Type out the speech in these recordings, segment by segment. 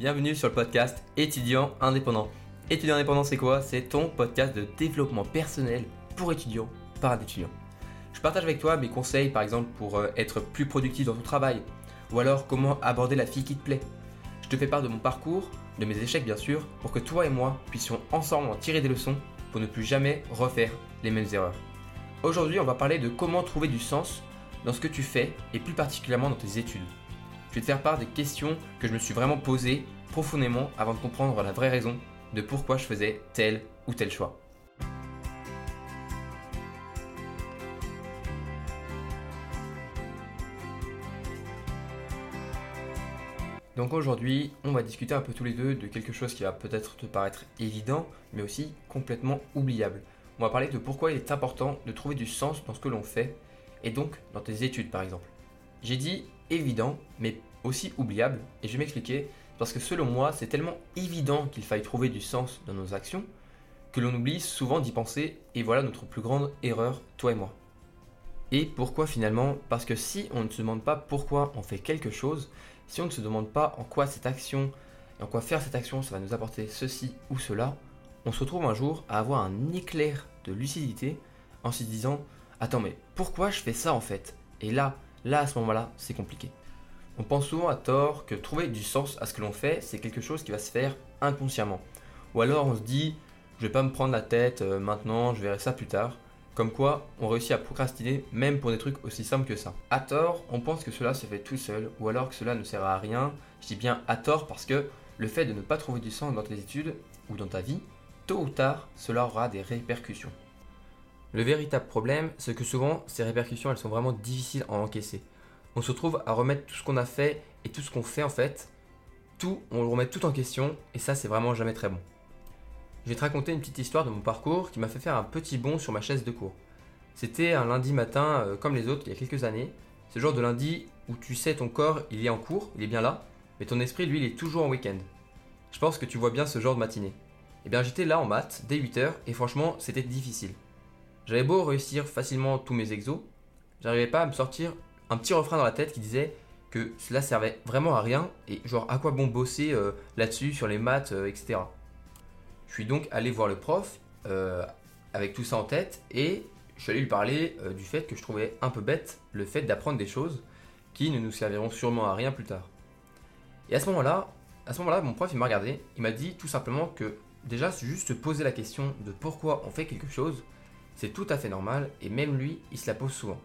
Bienvenue sur le podcast Étudiant indépendant. Étudiant indépendant, c'est quoi? C'est ton podcast de développement personnel pour étudiants par un étudiant. Je partage avec toi mes conseils, par exemple, pour euh, être plus productif dans ton travail, ou alors comment aborder la fille qui te plaît. Je te fais part de mon parcours, de mes échecs bien sûr, pour que toi et moi puissions ensemble en tirer des leçons pour ne plus jamais refaire les mêmes erreurs. Aujourd'hui, on va parler de comment trouver du sens dans ce que tu fais et plus particulièrement dans tes études. Je vais te faire part des questions que je me suis vraiment posées profondément avant de comprendre la vraie raison de pourquoi je faisais tel ou tel choix. Donc aujourd'hui, on va discuter un peu tous les deux de quelque chose qui va peut-être te paraître évident, mais aussi complètement oubliable. On va parler de pourquoi il est important de trouver du sens dans ce que l'on fait, et donc dans tes études par exemple. J'ai dit évident, mais aussi oubliable, et je vais m'expliquer, parce que selon moi, c'est tellement évident qu'il faille trouver du sens dans nos actions, que l'on oublie souvent d'y penser, et voilà notre plus grande erreur, toi et moi. Et pourquoi finalement? Parce que si on ne se demande pas pourquoi on fait quelque chose, si on ne se demande pas en quoi cette action en quoi faire cette action ça va nous apporter ceci ou cela, on se retrouve un jour à avoir un éclair de lucidité en se disant Attends mais pourquoi je fais ça en fait? Et là, là à ce moment-là, c'est compliqué. On pense souvent à tort que trouver du sens à ce que l'on fait, c'est quelque chose qui va se faire inconsciemment. Ou alors on se dit, je vais pas me prendre la tête euh, maintenant, je verrai ça plus tard. Comme quoi, on réussit à procrastiner même pour des trucs aussi simples que ça. À tort, on pense que cela se fait tout seul, ou alors que cela ne sert à rien. Je dis bien à tort parce que le fait de ne pas trouver du sens dans tes études ou dans ta vie, tôt ou tard, cela aura des répercussions. Le véritable problème, c'est que souvent, ces répercussions, elles sont vraiment difficiles à encaisser on se retrouve à remettre tout ce qu'on a fait et tout ce qu'on fait en fait, tout, on le remet tout en question et ça c'est vraiment jamais très bon. Je vais te raconter une petite histoire de mon parcours qui m'a fait faire un petit bond sur ma chaise de cours. C'était un lundi matin euh, comme les autres il y a quelques années. Le genre de lundi où tu sais ton corps il est en cours, il est bien là, mais ton esprit lui il est toujours en week-end. Je pense que tu vois bien ce genre de matinée. Eh bien j'étais là en maths dès 8h et franchement c'était difficile. J'avais beau réussir facilement tous mes exos, j'arrivais pas à me sortir un petit refrain dans la tête qui disait que cela servait vraiment à rien et genre à quoi bon bosser euh, là-dessus sur les maths, euh, etc. Je suis donc allé voir le prof euh, avec tout ça en tête et je suis allé lui parler du fait que je trouvais un peu bête le fait d'apprendre des choses qui ne nous serviront sûrement à rien plus tard. Et à ce moment-là, à ce moment-là, mon prof il m'a regardé, il m'a dit tout simplement que déjà juste se poser la question de pourquoi on fait quelque chose, c'est tout à fait normal et même lui, il se la pose souvent.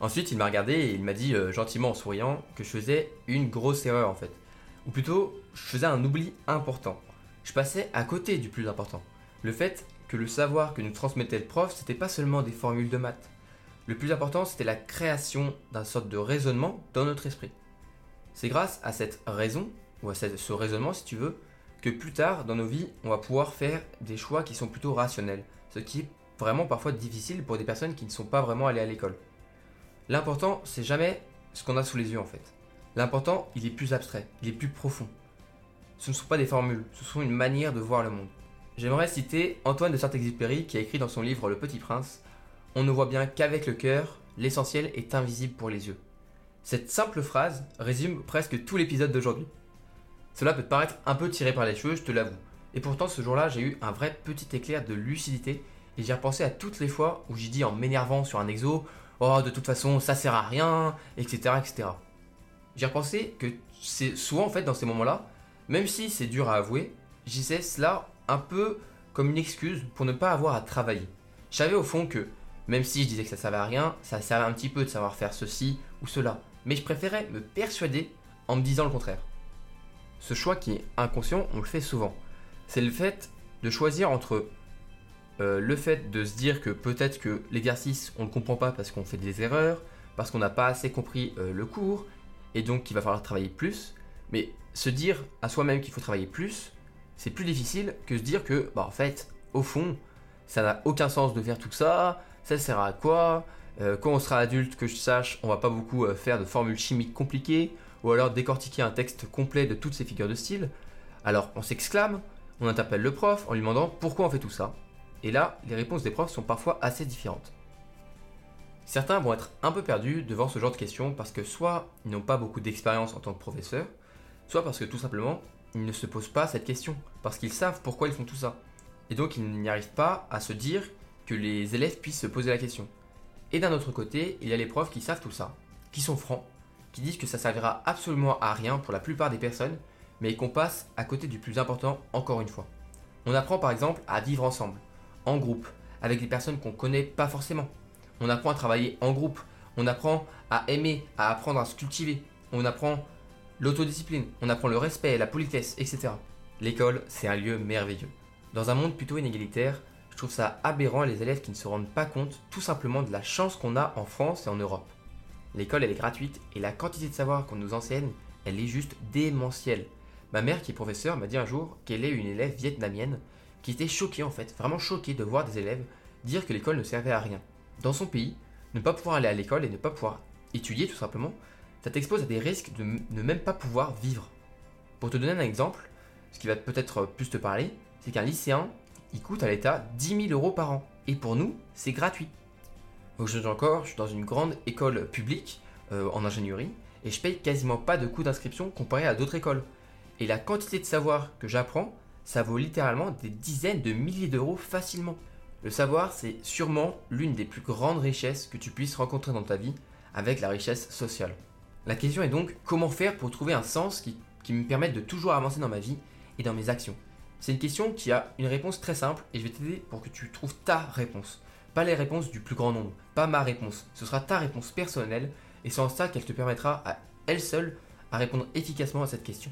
Ensuite, il m'a regardé et il m'a dit euh, gentiment en souriant que je faisais une grosse erreur en fait. Ou plutôt, je faisais un oubli important. Je passais à côté du plus important. Le fait que le savoir que nous transmettait le prof, c'était pas seulement des formules de maths. Le plus important, c'était la création d'un sorte de raisonnement dans notre esprit. C'est grâce à cette raison, ou à ce raisonnement si tu veux, que plus tard dans nos vies, on va pouvoir faire des choix qui sont plutôt rationnels. Ce qui vraiment parfois difficile pour des personnes qui ne sont pas vraiment allées à l'école. L'important, c'est jamais ce qu'on a sous les yeux en fait. L'important, il est plus abstrait, il est plus profond. Ce ne sont pas des formules, ce sont une manière de voir le monde. J'aimerais citer Antoine de Saint-Exupéry qui a écrit dans son livre Le Petit Prince On ne voit bien qu'avec le cœur, l'essentiel est invisible pour les yeux. Cette simple phrase résume presque tout l'épisode d'aujourd'hui. Cela peut te paraître un peu tiré par les cheveux, je te l'avoue. Et pourtant, ce jour-là, j'ai eu un vrai petit éclair de lucidité et j'ai repensé à toutes les fois où j'ai dit en m'énervant sur un exo oh de toute façon ça sert à rien, etc. etc. J'ai repensé que c'est souvent en fait dans ces moments-là, même si c'est dur à avouer, j'y sais cela un peu comme une excuse pour ne pas avoir à travailler. Je savais au fond que, même si je disais que ça servait à rien, ça servait un petit peu de savoir faire ceci ou cela. Mais je préférais me persuader en me disant le contraire. Ce choix qui est inconscient, on le fait souvent. C'est le fait de choisir entre euh, le fait de se dire que peut-être que l'exercice on ne comprend pas parce qu'on fait des erreurs, parce qu'on n'a pas assez compris euh, le cours, et donc qu'il va falloir travailler plus, mais se dire à soi-même qu'il faut travailler plus, c'est plus difficile que se dire que, bah en fait, au fond, ça n'a aucun sens de faire tout ça, ça sert à quoi euh, Quand on sera adulte, que je sache, on va pas beaucoup faire de formules chimiques compliquées, ou alors décortiquer un texte complet de toutes ces figures de style. Alors on s'exclame, on interpelle le prof en lui demandant pourquoi on fait tout ça. Et là, les réponses des profs sont parfois assez différentes. Certains vont être un peu perdus devant ce genre de questions parce que soit ils n'ont pas beaucoup d'expérience en tant que professeur, soit parce que tout simplement, ils ne se posent pas cette question, parce qu'ils savent pourquoi ils font tout ça. Et donc ils n'y arrivent pas à se dire que les élèves puissent se poser la question. Et d'un autre côté, il y a les profs qui savent tout ça, qui sont francs, qui disent que ça servira absolument à rien pour la plupart des personnes, mais qu'on passe à côté du plus important encore une fois. On apprend par exemple à vivre ensemble, en groupe, avec des personnes qu'on connaît pas forcément. On apprend à travailler en groupe, on apprend à aimer, à apprendre à se cultiver, on apprend l'autodiscipline, on apprend le respect, la politesse, etc. L'école, c'est un lieu merveilleux. Dans un monde plutôt inégalitaire, je trouve ça aberrant les élèves qui ne se rendent pas compte tout simplement de la chance qu'on a en France et en Europe. L'école, elle est gratuite et la quantité de savoir qu'on nous enseigne, elle est juste démentielle. Ma mère, qui est professeure, m'a dit un jour qu'elle est une élève vietnamienne qui était choquée en fait, vraiment choquée de voir des élèves dire que l'école ne servait à rien. Dans son pays, ne pas pouvoir aller à l'école et ne pas pouvoir étudier tout simplement, ça t'expose à des risques de ne même pas pouvoir vivre. Pour te donner un exemple, ce qui va peut-être plus te parler, c'est qu'un lycéen, il coûte à l'État 10 000 euros par an. Et pour nous, c'est gratuit. Aujourd'hui encore, je suis dans une grande école publique euh, en ingénierie et je paye quasiment pas de coûts d'inscription comparé à d'autres écoles. Et la quantité de savoir que j'apprends, ça vaut littéralement des dizaines de milliers d'euros facilement. Le savoir, c'est sûrement l'une des plus grandes richesses que tu puisses rencontrer dans ta vie avec la richesse sociale. La question est donc comment faire pour trouver un sens qui, me permette de toujours avancer dans ma vie et dans mes actions? C'est une question qui a une réponse très simple et je vais t'aider pour que tu trouves ta réponse. Pas les réponses du plus grand nombre, pas ma réponse. Ce sera ta réponse personnelle et c'est en ça qu'elle te permettra à elle seule à répondre efficacement à cette question.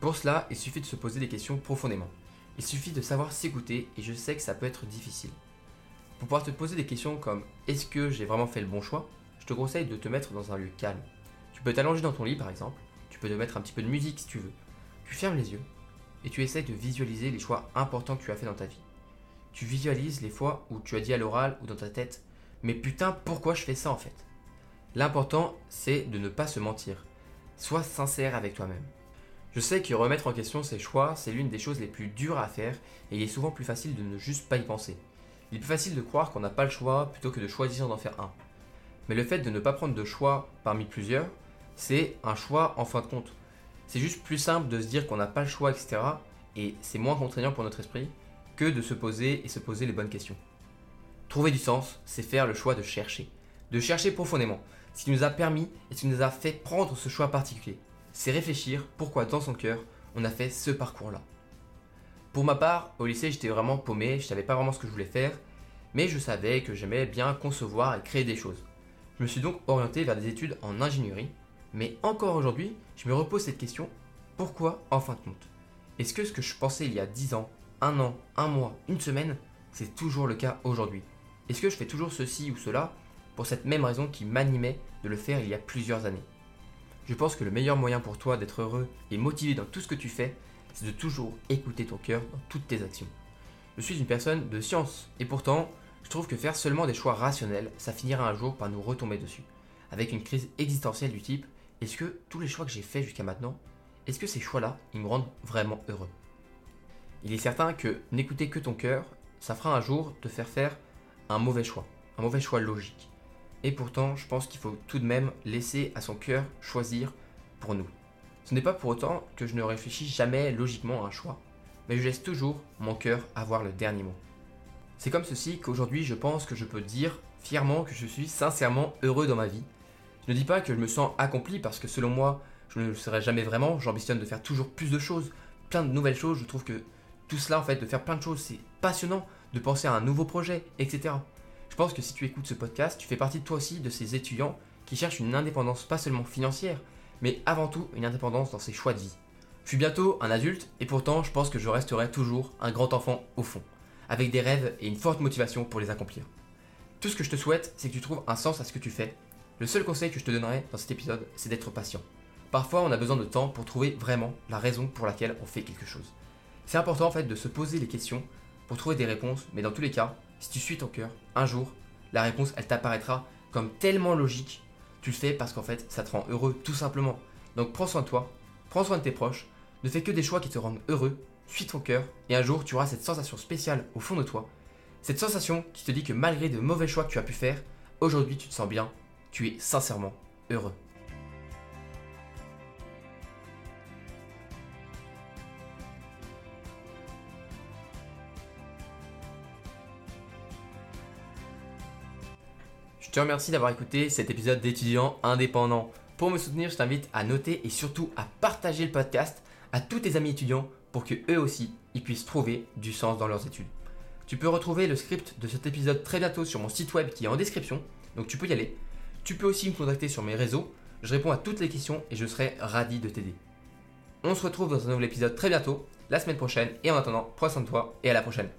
Pour cela, il suffit de se poser des questions profondément. Il suffit de savoir s'écouter et je sais que ça peut être difficile. Pour pouvoir te poser des questions comme est-ce que j'ai vraiment fait le bon choix, je te conseille de te mettre dans un lieu calme. Tu peux t'allonger dans ton lit par exemple, tu peux te mettre un petit peu de musique si tu veux. Tu fermes les yeux et tu essaies de visualiser les choix importants que tu as fait dans ta vie. Tu visualises les fois où tu as dit à l'oral ou dans ta tête Mais putain, pourquoi je fais ça en fait? L'important, c'est de ne pas se mentir. Sois sincère avec toi-même. Je sais que remettre en question ses choix, c'est l'une des choses les plus dures à faire et il est souvent plus facile de ne juste pas y penser. Il est plus facile de croire qu'on n'a pas le choix plutôt que de choisir d'en faire un. Mais le fait de ne pas prendre de choix parmi plusieurs, c'est un choix en fin de compte. C'est juste plus simple de se dire qu'on n'a pas le choix, etc. Et c'est moins contraignant pour notre esprit que de se poser et se poser les bonnes questions. Trouver du sens, c'est faire le choix de chercher. De chercher profondément. Ce qui nous a permis et ce qui nous a fait prendre ce choix particulier. C'est réfléchir pourquoi dans son cœur on a fait ce parcours-là. Pour ma part, au lycée j'étais vraiment paumé, je savais pas vraiment ce que je voulais faire, mais je savais que j'aimais bien concevoir et créer des choses. Je me suis donc orienté vers des études en ingénierie mais encore aujourd'hui, je me repose cette question, pourquoi en fin de compte? Est-ce que ce que je pensais il y a 10 ans, un an, un mois, une semaine, c'est toujours le cas aujourd'hui? Est-ce que je fais toujours ceci ou cela pour cette même raison qui m'animait de le faire il y a plusieurs années? Je pense que le meilleur moyen pour toi d'être heureux et motivé dans tout ce que tu fais, c'est de toujours écouter ton cœur dans toutes tes actions. Je suis une personne de science et pourtant, je trouve que faire seulement des choix rationnels, ça finira un jour par nous retomber dessus, avec une crise existentielle du type est-ce que tous les choix que j'ai faits jusqu'à maintenant, est-ce que ces choix-là, ils me rendent vraiment heureux? Il est certain que n'écouter que ton cœur, ça fera un jour te faire faire un mauvais choix, un mauvais choix logique. Et pourtant, je pense qu'il faut tout de même laisser à son cœur choisir pour nous. Ce n'est pas pour autant que je ne réfléchis jamais logiquement à un choix, mais je laisse toujours mon cœur avoir le dernier mot. C'est comme ceci qu'aujourd'hui je pense que je peux dire fièrement que je suis sincèrement heureux dans ma vie ne dis pas que je me sens accompli parce que selon moi, je ne le serai jamais vraiment. J'ambitionne de faire toujours plus de choses, plein de nouvelles choses. Je trouve que tout cela, en fait, de faire plein de choses, c'est passionnant. De penser à un nouveau projet, etc. Je pense que si tu écoutes ce podcast, tu fais partie toi aussi de ces étudiants qui cherchent une indépendance pas seulement financière, mais avant tout une indépendance dans ses choix de vie. Je suis bientôt un adulte et pourtant je pense que je resterai toujours un grand enfant au fond, avec des rêves et une forte motivation pour les accomplir. Tout ce que je te souhaite, c'est que tu trouves un sens à ce que tu fais le seul conseil que je te donnerai dans cet épisode, c'est d'être patient. Parfois, on a besoin de temps pour trouver vraiment la raison pour laquelle on fait quelque chose. C'est important en fait de se poser les questions pour trouver des réponses, mais dans tous les cas, si tu suis ton cœur, un jour, la réponse, elle t'apparaîtra comme tellement logique. Tu le fais parce qu'en fait, ça te rend heureux tout simplement. Donc prends soin de toi, prends soin de tes proches, ne fais que des choix qui te rendent heureux, suis ton cœur, et un jour, tu auras cette sensation spéciale au fond de toi. Cette sensation qui te dit que malgré de mauvais choix que tu as pu faire, aujourd'hui tu te sens bien tu es sincèrement heureux. Je te remercie d'avoir écouté cet épisode d'étudiant indépendant. Pour me soutenir, je t'invite à noter et surtout à partager le podcast à tous tes amis étudiants pour que eux aussi ils puissent trouver du sens dans leurs études. Tu peux retrouver le script de cet épisode très bientôt sur mon site web qui est en description, donc tu peux y aller. Tu peux aussi me contacter sur mes réseaux, je réponds à toutes les questions et je serai ravi de t'aider. On se retrouve dans un nouvel épisode très bientôt, la semaine prochaine, et en attendant, prends soin de toi et à la prochaine.